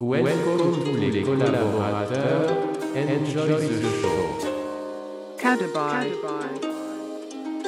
Welcome tous les collaborateurs. Enjoy the show. Cadaby.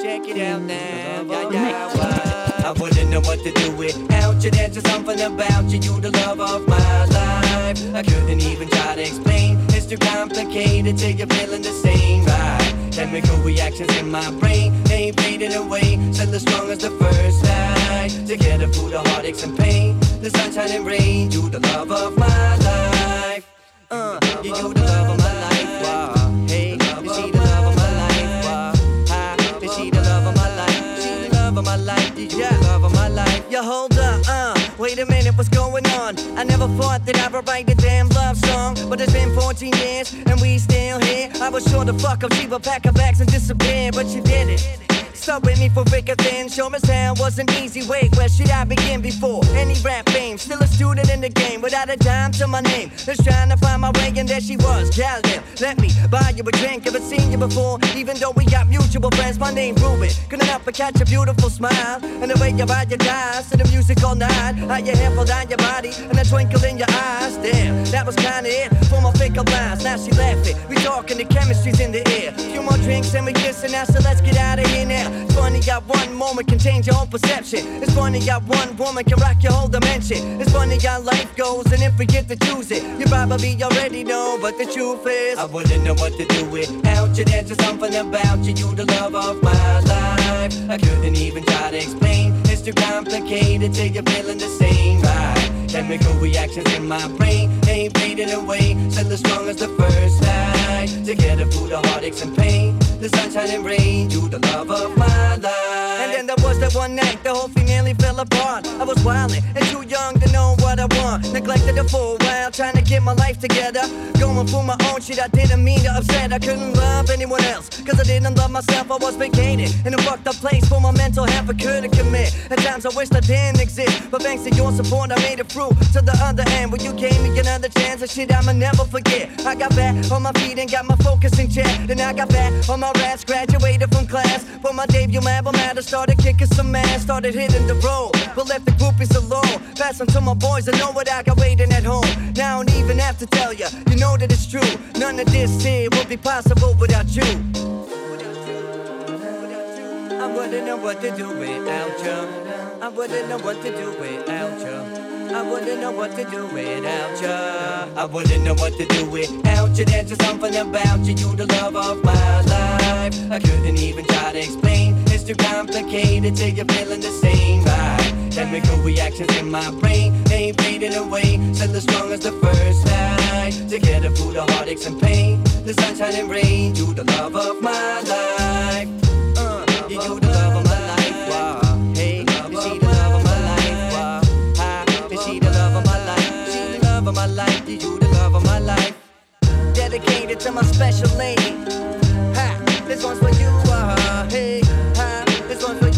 Check it out now, yeah, yeah, what? I wouldn't know what to do without you. There's just something about you, you the love of my life. I couldn't even try to explain. It's too complicated till you're feeling the same, right? Chemical reactions in my brain, they faded away. Still as strong as the first night. Together through the heartaches and pain, the sunshine and rain. You the love of my life. Uh, you, you the love of my life. Wow. Hey, is she the love of my life? Wow. Hi, is she the love of my life? She the love of my life. You the love of my life. Yo, hold up, uh, wait a minute, what's going on? I never thought that I would write a damn love song, but it's been 14 years and we still here. I was sure to fuck up, she would pack her bags and disappear, but she did it. Me for thick or thin, sure as hell was an easy way. Where should I begin before any rap fame? Still a student in the game without a dime to my name. Just trying to find my way, and there she was. Goddamn, let me buy you a drink. Ever seen you before? Even though we got mutual friends, my name Ruben. Couldn't help but catch a beautiful smile. And the way you ride your eyes to the music all night. How your hair fall down your body and a twinkle in your eyes. Damn, that was kinda it for my fickle lines. Now she laughing. We talking, the chemistry's in the air. Few more drinks and we kissing now, so let's get out of here now. It's funny, got one moment can change your whole perception. It's funny, got one woman can rock your whole dimension. It's funny how life goes, and if we get to choose it, you probably already know. But the truth is, I wouldn't know what to do without you. There's just something about you, you the love of my life. I couldn't even try to explain. It's too complicated till you're feeling the same, right? Chemical reactions in my brain, they faded away. Still as strong as the first night. Together through the heartaches and pain, the sunshine and rain, you the love of my life. And then there was that one night, the whole thing nearly fell apart. I was wildin' and too young to know what I want. Neglected it for a while, trying to get my life together. Going for my own shit, I didn't mean to upset. I couldn't love anyone else, cause I didn't love myself. I was vacated in a fucked up place for my mental health. I couldn't commit. At times I wished I didn't exist. But thanks to your support, I made it through to the other end. When you gave me another chance, and shit I'ma never forget. I got back on my feet and got my focus in check. Then I got back on my graduated from class. For my debut album, I started kicking some ass, started hitting the road. But left the groupies alone. Pass them to my boys, I know what I got waiting at home. Now I don't even have to tell ya, you know that it's true. None of this here would be possible without you. I wouldn't know what to do without you. I wouldn't know what to do without you. I wouldn't know what to do without you. I wouldn't know what to do without you. There's just something about you, you the love of my life. I couldn't even try to explain. It's too complicated till you're feeling the same vibe. Chemical reactions in my brain, they faded away. Still as strong as the first night. Together through the heartaches and pain, the sunshine and rain, you the love of my life. Uh, you, you the love of my life. Dedicated to my special lady. Ha, this one's for you, uh, hey. Ha, this one's for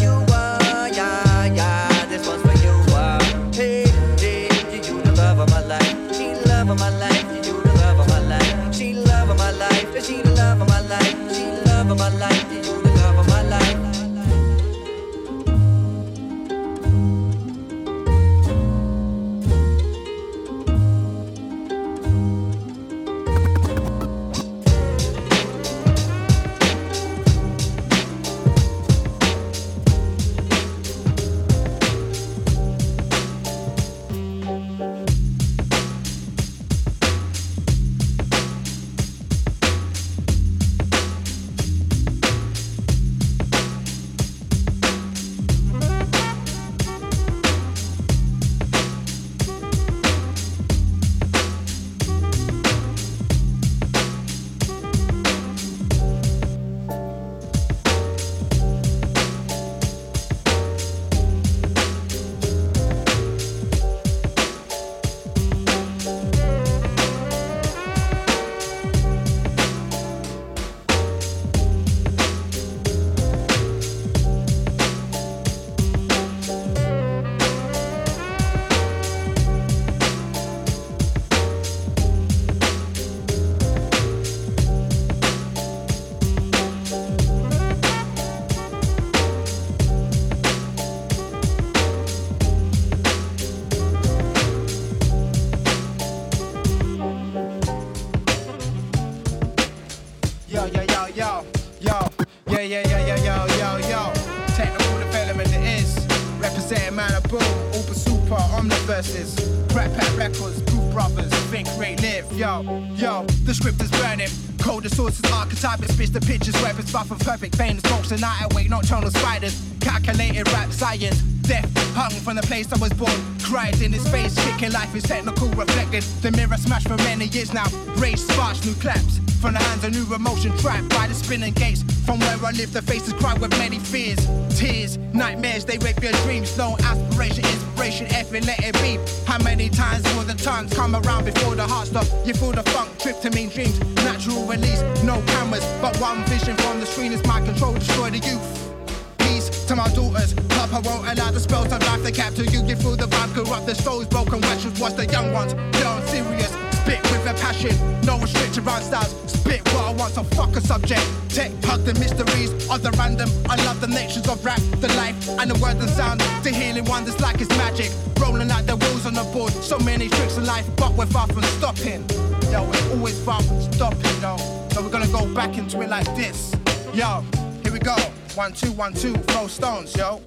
and perfect pain. Smokes the night away, nocturnal spiders. Calculated rap science. Death hung from the place I was born. Cried in his face, kicking life is technical, reflected. The mirror smashed for many years now. Race sparks, new claps. From the hands of new emotion trapped by the spinning gates. From where I live, the faces cry with many fears. Tears, nightmares, they rape your dreams. No aspiration, inspiration, effing, let it be. How many times will the tongues come around before the heart stop? You feel the funk, trip to mean dreams. Natural release, no cameras, but one vision from the screen is my control, destroy the youth Peace to my daughters. Papa won't allow the spells of life to capture you. You feel the vibe corrupt the souls, broken wretches. Watch the young ones, they're serious. Spit with a passion, no restriction around styles. Spit what I want, so fuck a subject. Tech, hug the mysteries of the random. I love the natures of rap, the life, and the words and sound. The healing wonders like it's magic. Rolling like the wheels on the board. So many tricks in life, but we're far from stopping. Yo, we're always far from stopping, yo. So we're gonna go back into it like this. Yo, here we go. One, two, one, two, throw stones, yo.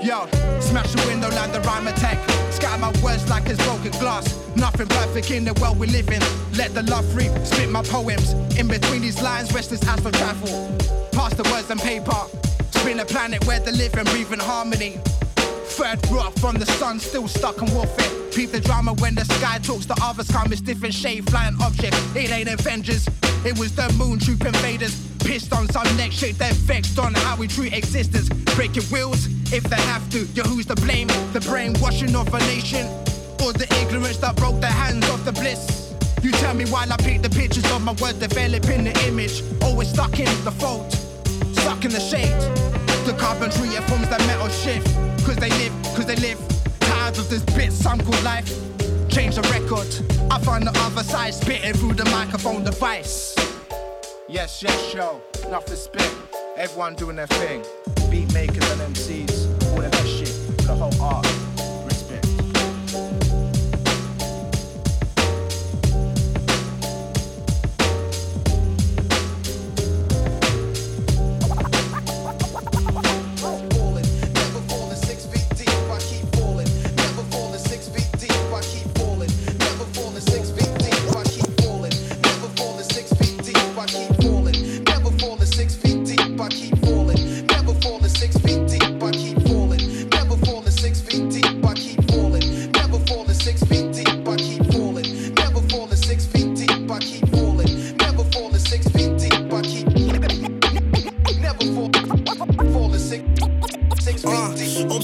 Yo, smash the window, land the rhyme attack. Scatter my words like it's broken glass. Nothing perfect in the world we live in. Let the love free, spit my poems. In between these lines, restless as for travel. Pass the words and paper. Spin a planet where they live and breathe in harmony. Third rock from the sun, still stuck in warfare. Peep the drama when the sky talks, the others come, it's different shade, flying objects. It ain't Avengers, it was the moon troop invaders. Pissed on some next shit, they're vexed on how we treat existence. Breaking wheels if they have to. Yo, who's to blame? The brainwashing of a nation, or the ignorance that broke the hands of the bliss. You tell me while I paint the pictures of my words, developing the image. Always stuck in the fault, stuck in the shade. The carpentry, forms that metal shift. Cause they live, cause they live. Tired of this bit, some call life. Change the record. I find the other side spitting through the microphone device. Yes, yes, yo. Nothing spit. Everyone doing their thing. Beat makers and MCs. The whole art.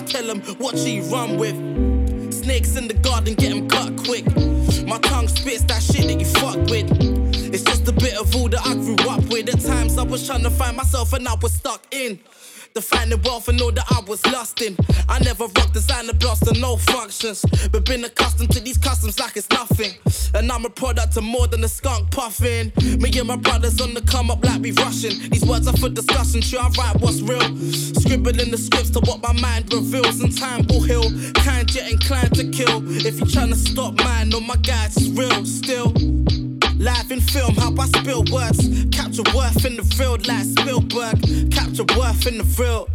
I tell them what she run with. Snakes in the garden, get them cut quick. My tongue spits that shit that you fuck with. It's just a bit of all that I grew up with. At times I was trying to find myself and I was stuck in. The finding wealth and all that I was lusting. I never rocked designer blocks to no functions. But been accustomed to these customs like it's nothing. And I'm a product of more than a skunk puffing. Me and my brothers on the come up like we rushing. These words are for discussion, sure I write what's real. Scribbling the scripts to what my mind reveals. And time will heal. Kind yet inclined to kill. If you're trying to stop mine, no, my guys is real still. Live in film, how I spill words. Capture worth in the real like Spielberg. Capture worth in the real.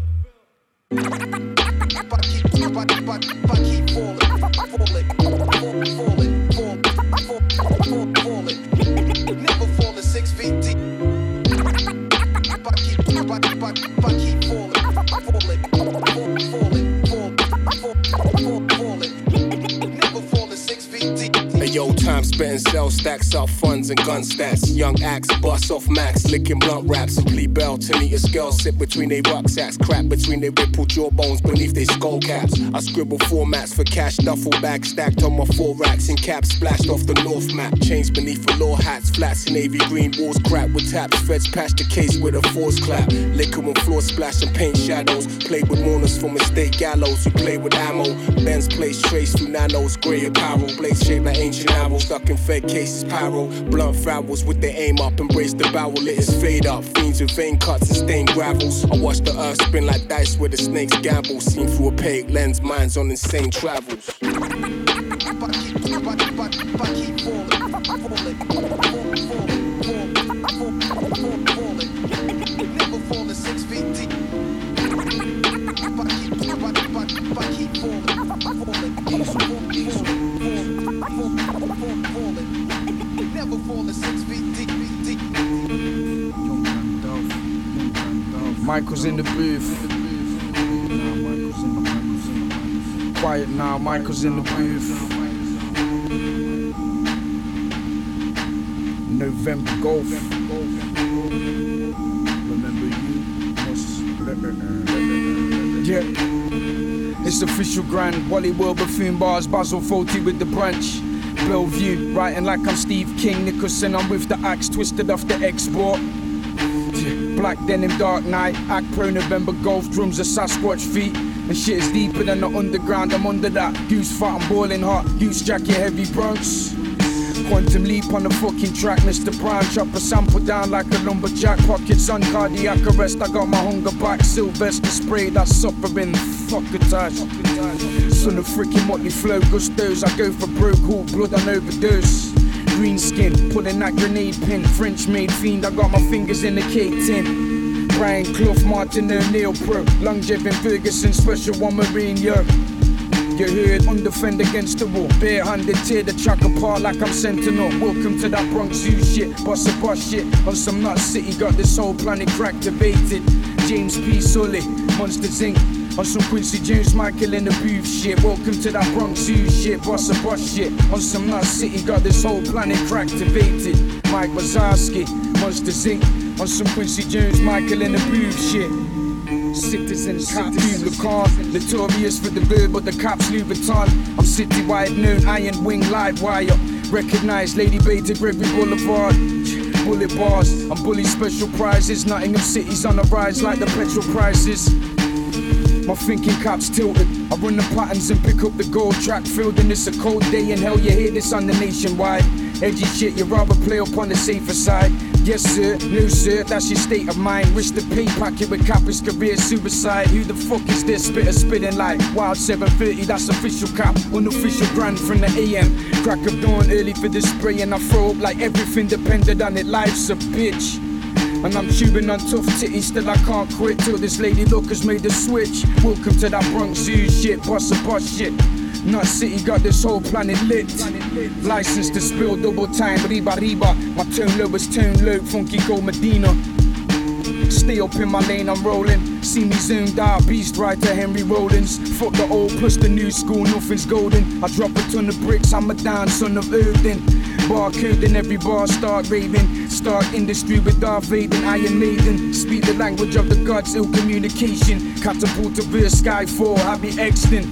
Never falling six feet deep. Time spitting cell stacks up funds and gun stats. Young acts, bust off max, licking blunt raps. And bell to meet a scale, sit between their rucksacks. Crap between their rippled jawbones beneath their skull caps. I scribble formats for cash, duffel bag stacked on my four racks. And caps splashed off the north map. Chains beneath the law hats, flats in navy green walls crap with taps. Feds patch the case with a force clap. Liquor and floor splash and paint shadows. Play with mourners for mistake gallows. You play with ammo. Ben's place traced through nanos. Grey apparel. Blades shaped like ancient arrows. Stuck in fed cases. Pyro. Blunt farrels with their aim up. Embrace the barrel. Let it fade up. Fiends with vein cuts and stained gravels. I watch the earth spin like dice where the snakes gamble. Seen through a opaque lens. Minds on insane travels. Michael's in the booth. Quiet now, Michael's in the booth. November Golf. Remember you. Yeah. It's official grand. Wally World Buffoon Bars, Basil Fawlty with the branch. Bellevue, writing like I'm Steve King Nicholson. I'm with the axe twisted off the export. Black denim, dark night, act pro November golf drums, a Sasquatch feet. And shit is deeper than the underground, I'm under that. Goose fat, I'm boiling hot. Goose jacket, heavy Bronx. Quantum leap on the fucking track, Mr. Brown. Chop a sample down like a lumberjack. Pockets on cardiac arrest. I got my hunger back. Sylvester spray that's suffering. Fuck a touch. Son of freaking Motley Flow, Gustos. I go for broke, cool blood on overdose. Green skin, pulling that grenade pin. French made fiend, I got my fingers in the cake tin. Brian Clough, Martin O'Neill Pro. Longevin Ferguson, special one Marine, yo. You heard undefend against the wall. Barehanded, tear the track apart like I'm Sentinel. Welcome to that Bronx zoo shit. Boss a boss shit. On some nut city, got this whole planet cracked, cracktivated. James P. Sully, Monsters Inc. On some Quincy Jones, Michael in the booth shit. Welcome to that Bronx zoo shit. Boss a boss shit. On some nut city, got this whole planet cracktivated. Mike Wazowski, Monsters Inc. On some Quincy Jones, Michael in the booth shit. Citizens, cops, the car, notorious for the bird, but the cops Louis Vuitton. I'm citywide known, iron wing, live wire. Recognized Lady Beta, Gregory Boulevard. Bullet bars, I'm bully special prizes. Nottingham City's on the rise like the petrol prices. My thinking caps tilted. I run the patterns and pick up the gold track field. And it's a cold day in hell, you hear this on the nationwide. Edgy shit, you rather play up on the safer side. Yes, sir, no, sir, that's your state of mind. Risk the pay packet with Kappa's career suicide. Who the fuck is this spitter spitting like Wild 730? That's official cap, unofficial brand from the AM. Crack of dawn early for the spray, and I throw up like everything depended on it. Life's a bitch. And I'm tubing on tough titties, still I can't quit till this lady look has made the switch. Welcome to that Bronx Zoo shit, boss a boss shit. Nut City got this whole planet lit. License to spill double time, riba riba. My tone low is tone low, funky gold Medina. Stay up in my lane, I'm rolling. See me zoomed out, beast writer Henry Rollins. Fuck the old plus the new school, nothing's golden. I drop a ton of bricks, I'm a down son of Odin. Barcode in every bar, start raving. Start industry with Darth Vader, Iron Maiden. Speak the language of the gods, ill communication. Catapult to rear Skyfall, I be extant.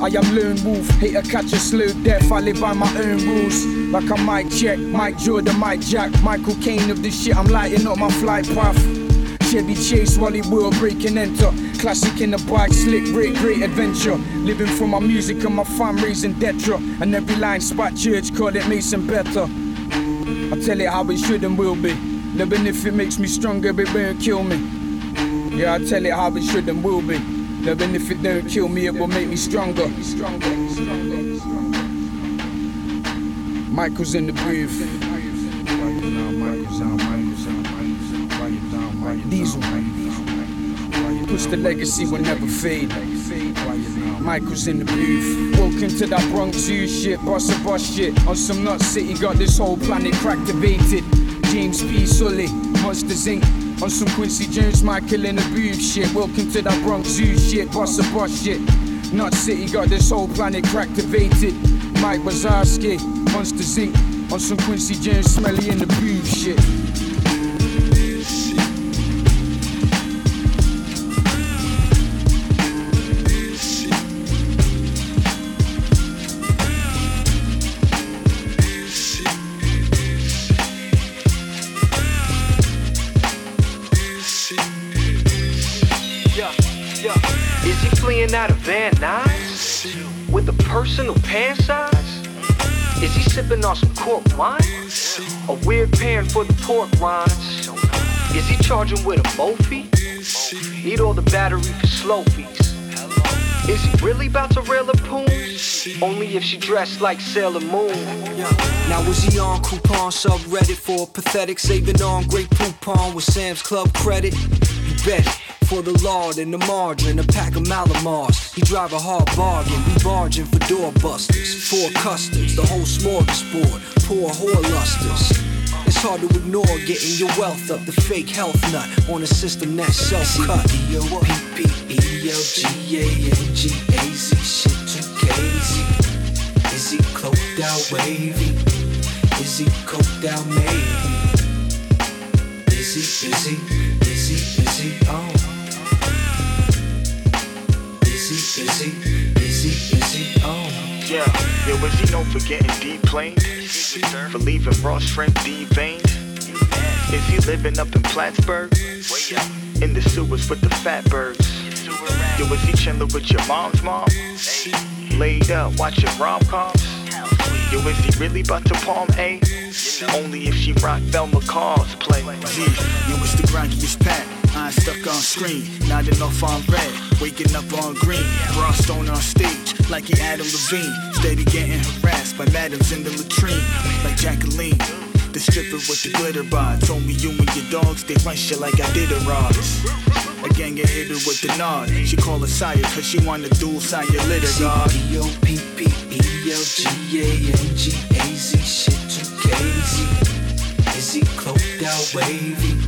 I am lone wolf, hater catch a slow death. I live by my own rules. Like I might check, Mike Jordan, Mike Jack, Michael Caine of this shit. I'm lighting up my flight path. Chevy Chase, Wally World, break and enter. Classic in the bike, slick, great, great adventure. Living for my music and my fam raising Detra. And every line spot church, call it Mason better. I tell it how it should and will be. Living if it makes me stronger, it won't kill me. Yeah, I tell it how it should and will be. Living if it don't kill me, it will make me stronger. Michael's in the booth. Diesel. Push the legacy will never fade. Michael's in the booth. Welcome to that Bronx Zoo shit, boss of boss shit. On some nut city, got this whole planet cracktivated. James P. Sully, Monsters Inc. On some Quincy Jones, Michael in the booth shit. Welcome to that Bronx Zoo shit, boss of boss shit. Nut City got this whole planet cracktivated. Mike Wazowski, Monsters Inc, on some Quincy James smelly in the booth shit. A personal pan size? Is he sipping on some cork wine? A weird pan for the pork rinds? Is he charging with a Mophie? Need all the battery for slow fees. Is he really about to rail a poon? Only if she dressed like Sailor Moon. Now was he on coupon subreddit for pathetic saving on Grey Poupon with Sam's Club credit? You bet it. For the lard and the margarine, a pack of Mallomars. He drive a hard bargain, we barging for doorbusters. Four custards, the whole smorgasbord. Poor whore lusters. It's hard to ignore getting your wealth up. The fake health nut on a system that's self-cut. C-E-O-P-P-E-O-G-A-N-G-A-Z Shit too crazy Is he coked out wavy? Is he coked out maybe? Is he, is he, is he, is he, oh Is he, is he, is he, oh Yeah, yo, was he known for getting deplaned? For leaving raw shrimp deveined? Is he living up in Plattsburgh? In the sewers with the fat birds? Yo, was he chilling with your mom's mom? Laid up watching rom-coms? Yo, is he really about to palm A? Only if she rock Velma Cars play. G, yo, it's the grindiest pack. Stuck on screen, nodding off on red, waking up on green. Stone on stage, like he Adam Levine. Steady getting harassed by madams in the latrine, like Jacqueline. The stripper with the glitter bod told me you and your dogs, they run shit like I did a Ross. Again, get hit her with the nod. She call her sire, cause she wanna dual sign your litter guard. C-E-O-P-P-E-O-G-A-N-G-A-Z Shit too crazy Is he coked out wavy?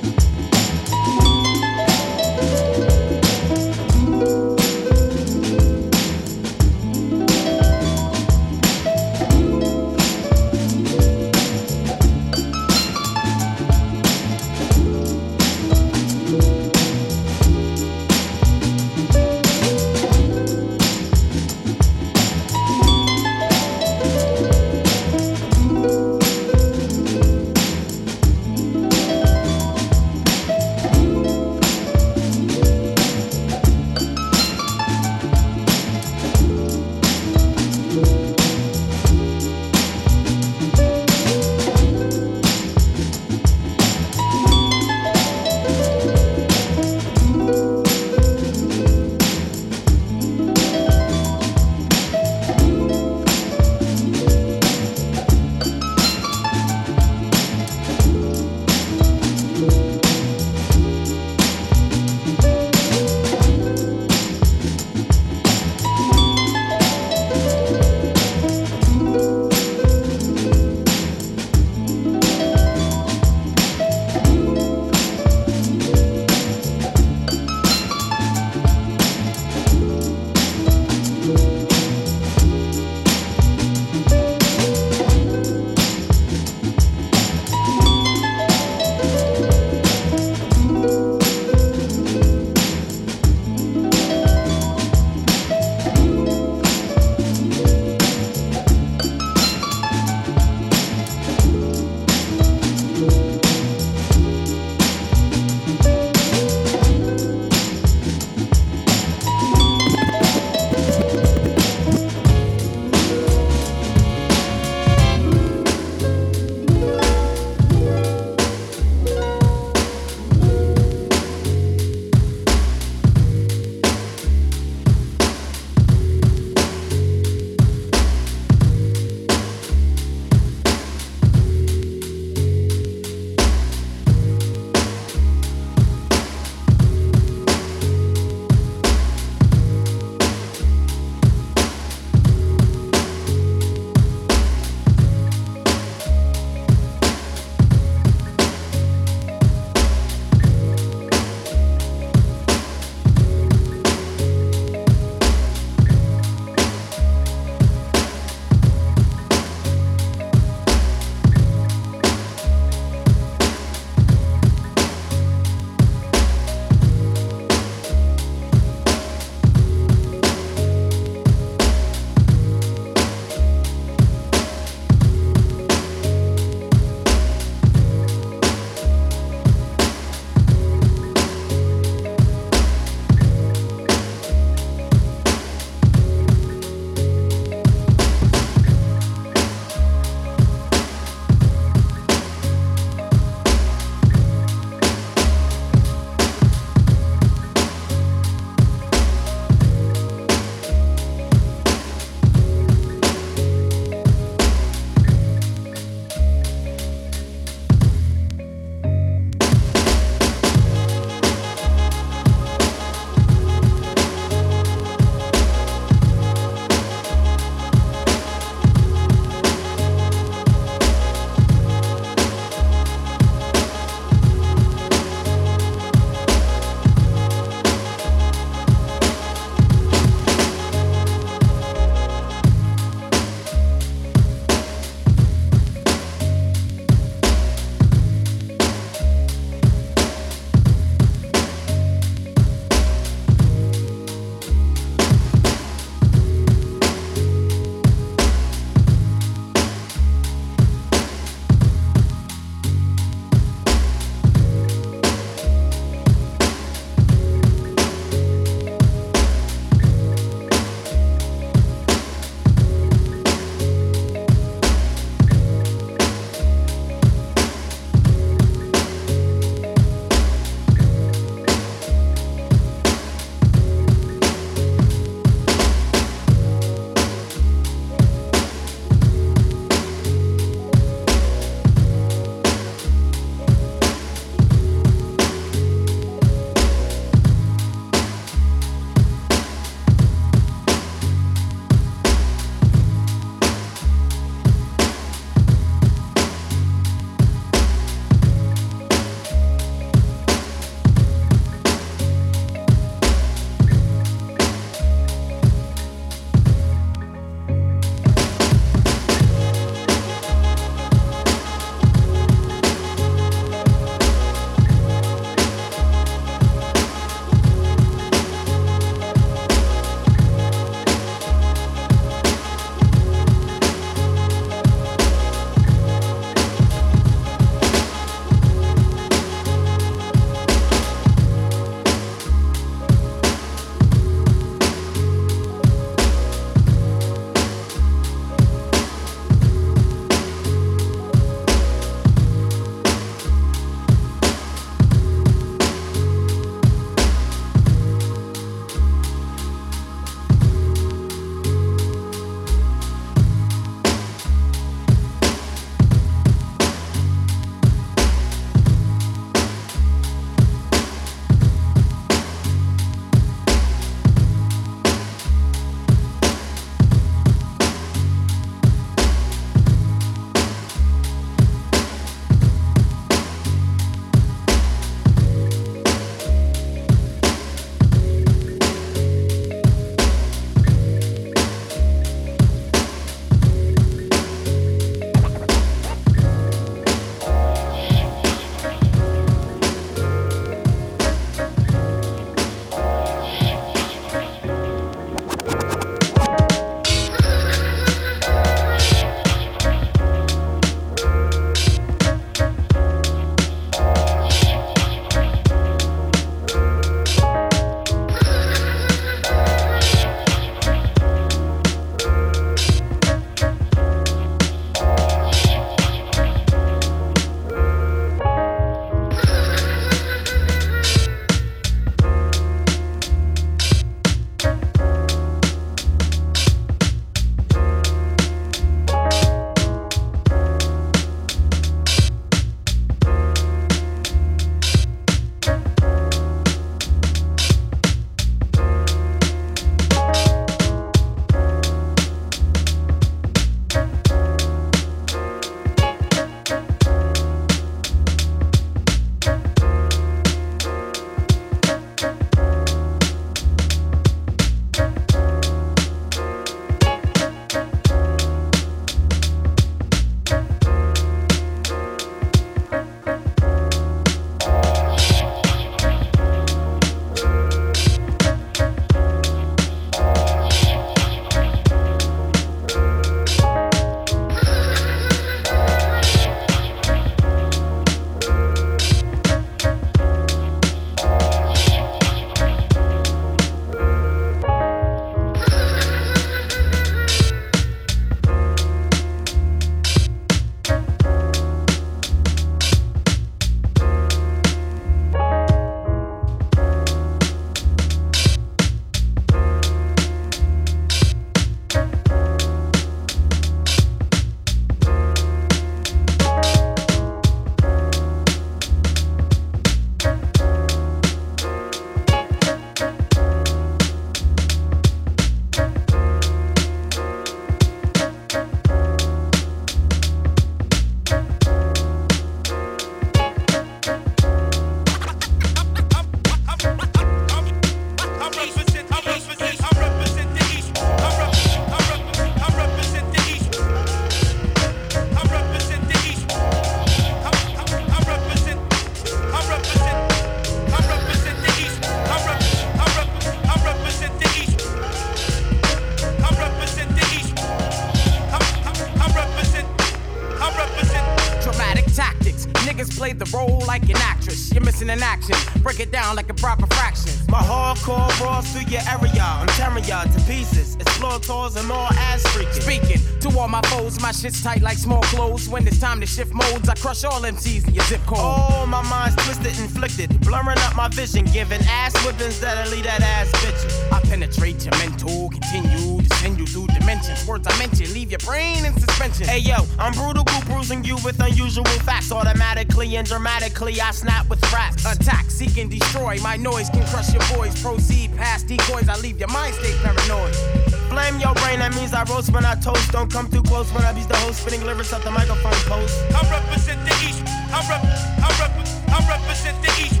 freaking. Speaking to all my foes, my shit's tight like small clothes. When it's time to shift modes, I crush all MCs in your zip code. Oh, my mind's twisted, inflicted, blurring up my vision, giving ass whippings that'll leave that ass bitchin'. I penetrate your mental, continue to send you through dimensions. Words I mention, leave your brain in suspension. Hey yo, I'm brutal, cool, bruising you with unusual facts. Automatically and dramatically, I snap with raps. Attack, seek and destroy. My noise can crush your voice. Proceed past decoys, I leave your mind state paranoid. Flame your brain, that means I roast when I toast. Don't come too close when I be the host, spinning lyrics up the microphone post. I represent the East. I rep, I rep, I represent the East.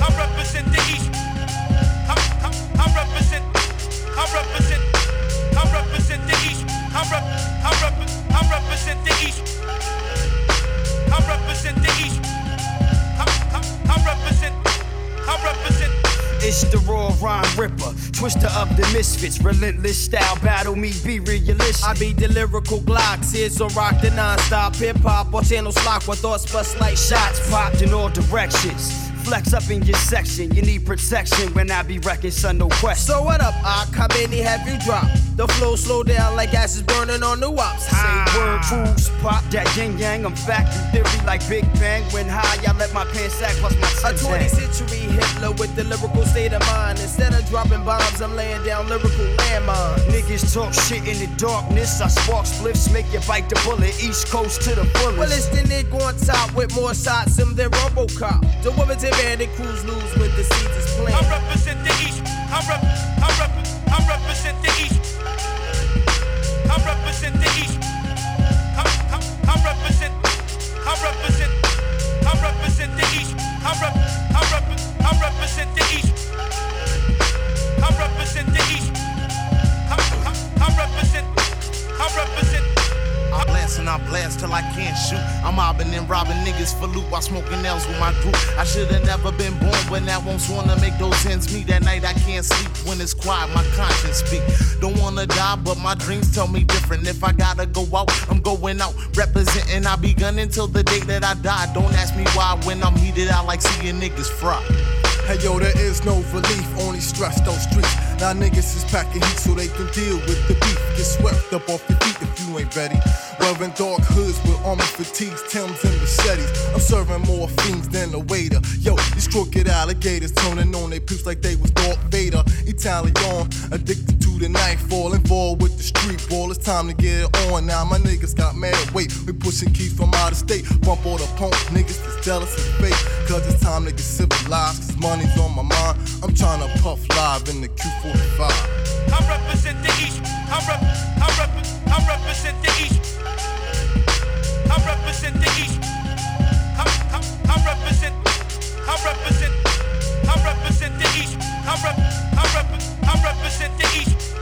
I represent the East. I, I, I represent, I represent, I represent the East. I rep, I rep, I represent the East. I represent the East. I, I, I represent, I represent. It's the raw rhyme ripper, twister of the misfits, relentless style, battle me, be realistic. I be the lyrical Glocks, here's on rock the non-stop hip hop or channel slack with thoughts bust like shots. Popped in all directions. Flex up in your section, you need protection when I be wrecking, son, no question. So what up, Ak? How many have you dropped? The flow slow down like gas is burning on the wops. Say word rules, pop that yin yang. I'm factory theory like Big Bang. When high, I let my pants sack plus my A 20th century Hitler with the lyrical state of mind. Instead of dropping bombs, I'm laying down lyrical landmines. Niggas talk shit in the darkness. I spark spliffs, make you bite the bullet. East Coast to the fullest. Well, it's the nigga on top with more shots than their Robocop. The women's bandit crews lose when the seeds is planted. I represent the East. I rep, I rep, I represent the East. Represent the East. I, I, I represent, I represent, I represent the East. I rep, I rep, I represent the East. I represent the East. I, I, I represent, I represent. I blast and I blast till I can't shoot. I'm mobbing and robbing niggas for loot while smoking L's with my group. I should've never been born, but now I'm sworn to make those ends meet. That night I can't sleep when it's quiet, my conscience speak. Don't wanna die, but my dreams tell me different. If I gotta go out, I'm going out. Representing, I be gunning till the day that I die. Don't ask me why when I'm heated I like seeing niggas fry. Hey yo, there is no relief, only stress those streets. Now niggas is packing heat so they can deal with the beef. Get swept up off your feet if you ain't ready. Wearing dark hoods with armor fatigues, Tims and machetes. I'm serving more fiends than a waiter. Yo, these crooked alligators turning on their peeps like they was Darth Vader. Italian, addicted the nightfall, involved with the street ball. It's time to get it on now. My niggas got mad weight. We pushing keys from out of state. Bump all the punk niggas that's jealous and fake. Cause it's time to get civilized. Cause money's on my mind. I'm trying to puff live in the Q45. I represent the East. I rep, I rep, I represent the East. I represent the East. I, I, I represent, I represent, I represent. I rep, I rep, I represent the East.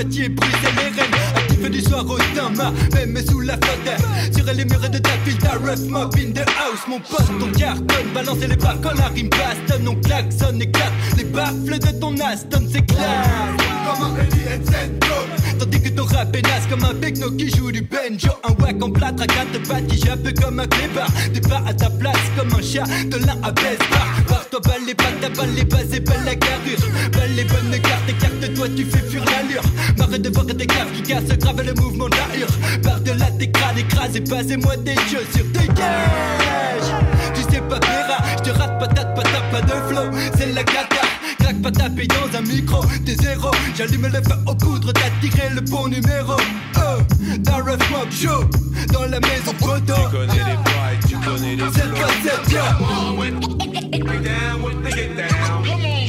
Poitiers, Bruxelles et Rennes. Actif du soir au Dama, même sous la flotte. Sur les murs de ta ville, ta rough mob in the house. Mon poste, ton carton, balancer les barres quand la rime bastonne. On klaxonne, éclate. Les baffles de ton Aston s'éclatent. Comme un Eddie Tandis que ton rap comme un techno qui joue du banjo. Un wack en plâtre à quatre pattes qui jappe comme un clébard. Pas à ta place comme un chat de l'un à baisse Par toi, balle les pattes, balle les bases et belle la carrure. Balle les bonnes cartes, écarte-toi, tu fais fuir l'allure. Marre de voir des cartes qui cassent grave le mouvement de la hure. Par de là, tes crânes écrasés, passez-moi des jeux sur tes gages. Tu sais pas, Péra, je te rate patate, patate, pas de flow. C'est la cata. Craque pas taper dans un micro, t'es zéro. J'allume le feu aux poudres, t'as tiré le bon numéro. Oh, dans Rough Mob Show, dans la maison photo. Tu connais les bails, tu connais les C'est le flows. on with, get down with the get down.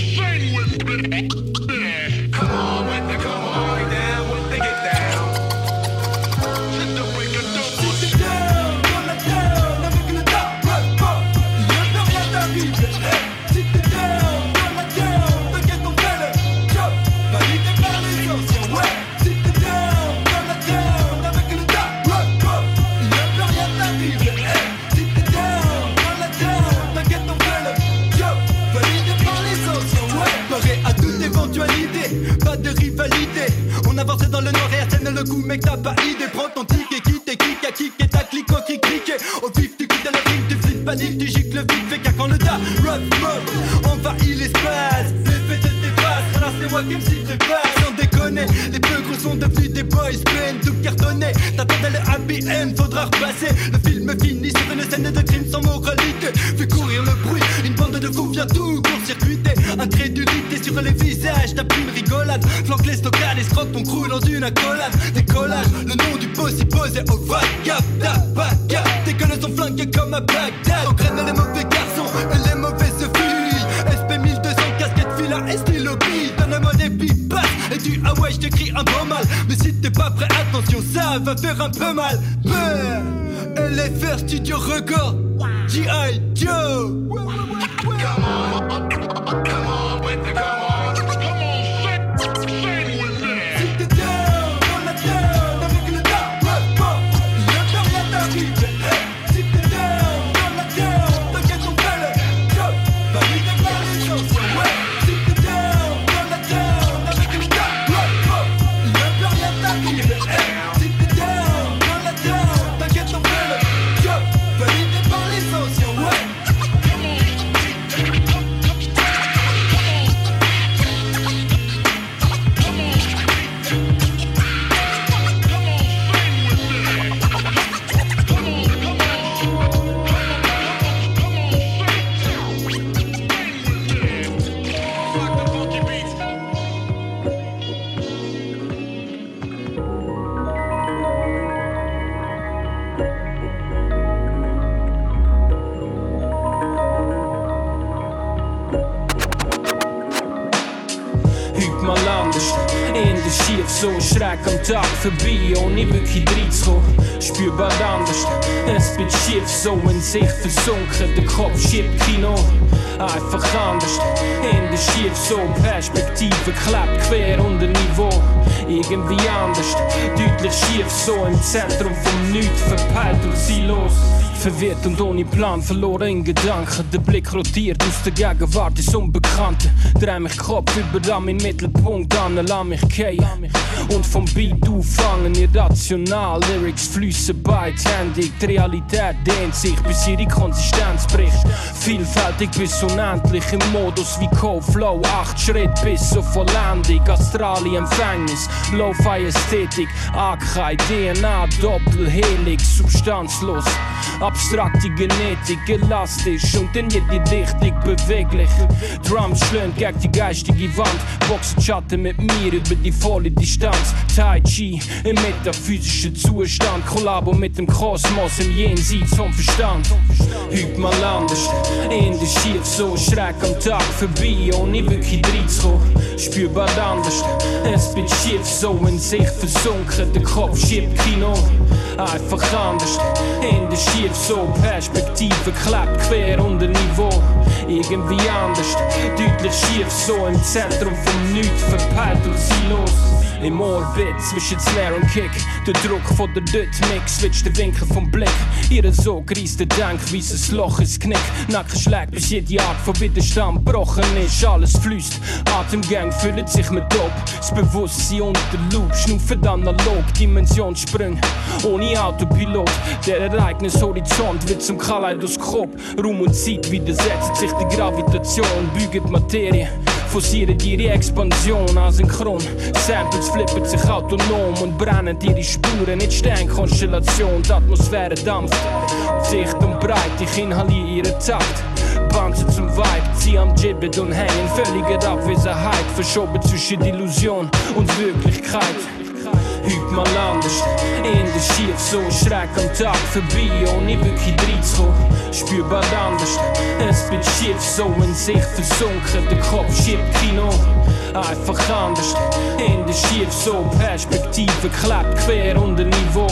Mec, t'as pas idée. Prends ton ticket, quitte et kick à kick et ta clique au kick, cliqué. Au vif, tu quittes le ring, tu flippes, panique, tu gicles vite, fait car quand le tas, rough mob, envahit l'espace. L'effet de tes faces, alors c'est moi qui me cite pas, sans déconner. Les peu gros sont devenus des boys, plein tout cartonné. T'attendais le happy faudra repasser. Le film finit sur une scène de crime sans moralité. Fais courir le bruit, une bande de fous vient tout court-circuiter. Incrédulité sur les visages, t'as plus une rigolade. Flanque les stockades, escroque ton crew dans une accolade. Décollage, le nom du y posé au vodka. T'as pas capté que le son flingue comme à Bagdad. On graine les mauvais garçons et les mauvaises filles. SP 1200, casquette fila et stylo beat. Donne-moi des pipas et du ah ouais, je t'écris un bon mal. Mais si t'es pas prêt, attention, ça va faire un peu mal. LFR Studio Record, G.I. Joe. Tag vorbei, ohne wirklich reinzukommen. Spürbar anders, es wird schief so in sich versunken, der Kopf schiebt Kino. Einfach anders, in der Schief so Perspektive klebt quer unter Niveau. Irgendwie anders, deutlich schief so im Zentrum vom Nichts, verpeilt und ziellos. Verwirrt und ohne Plan, verloren in Gedanken. Der Blick rotiert aus der Gegenwart ins Unbekannte. Dreh mich Kopf über an meinen Mittelpunkt an, lass mich gehen. Und vom Beat auffangen, irrational. Lyrics fließen beidhändig. Die Realität dehnt sich, bis ihre Konsistenz bricht. Vielfältig bis unendlich im Modus wie Co-Flow. Acht Schritt bis zur Vollendung. Astrale Empfängnis, Lo-Fi-Ästhetik. AK, DNA, doppelhelig, substanzlos. Abstrakte Genetik, elastisch und in jede Richtung beweglich. Drums schlönt gegen die geistige Wand, boxen Schatten mit mir über die volle Distanz. Tai Chi im metaphysischen Zustand, Kollabo mit dem Kosmos im Jenseits vom Verstand. Heute mal anders, in der Schief so schräg am Tag vorbei, ohne wirklich reinzukommen. Spürbar anders, es wird schief so in sich versunken, der Kopf schiebt Kino. Einfach anders, in der Schief so Perspektive klebt quer unter Niveau. Irgendwie anders, deutlich schief so im Zentrum vom Nichts verpeilt und sinnlos. Im Orbit zwischen Snare und Kick. Der Druck von der Dot-Mix switcht der Winkel vom Blick. Ihre so greiste Denkweise, ein Loch ins Knick. Nacken schlägt bis jede Art von Widerstand gebrochen ist. Alles fließt, Atemgang füllt sich mit Dope. Das Bewusstsein unter der Loop, schnaufen analog Dimensionssprung, ohne Autopilot Der Ereignishorizont wird zum Kaleidoskop. Raum und Zeit widersetzt sich die Gravitation. Büget Materie forcieren ihre Expansion asynchron. Samples flippen sich autonom und brennen ihre Spuren. Nicht Sternkonstellation, die Atmosphäre dampft. Dicht und breit, ich inhaliere ihren Takt. Panzer zum Vibe, zieh am Gibbet und hängen. Völlige Abwesenheit, verschoben zwischen Illusion und Wirklichkeit. Heute mal anders, in der Schief so schräg am Tag vorbei, ohne wirklich reinzukommen. Spürbar anders, es wird schief so in sich versunken, der Kopf schiebt Kino. Einfach anders, in der Schief so Perspektive klappt quer unter Niveau.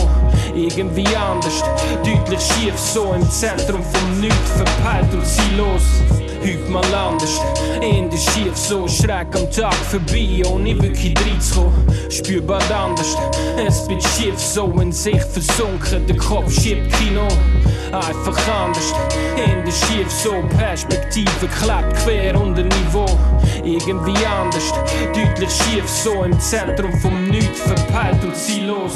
Irgendwie anders, deutlich schief so im Zentrum vom Nichts verpeilt und ziellos. Heute mal anders, in der Schief so schräg am Tag vorbei, ohne wirklich reinzukommen. Spürbar anders, es wird schief so in sich versunken, der Kopf schiebt Kino. Einfach anders, in der Schief so Perspektive klappt quer unter Niveau. Irgendwie anders, deutlich schief so im Zentrum vom Nichts verpeilt und ziellos.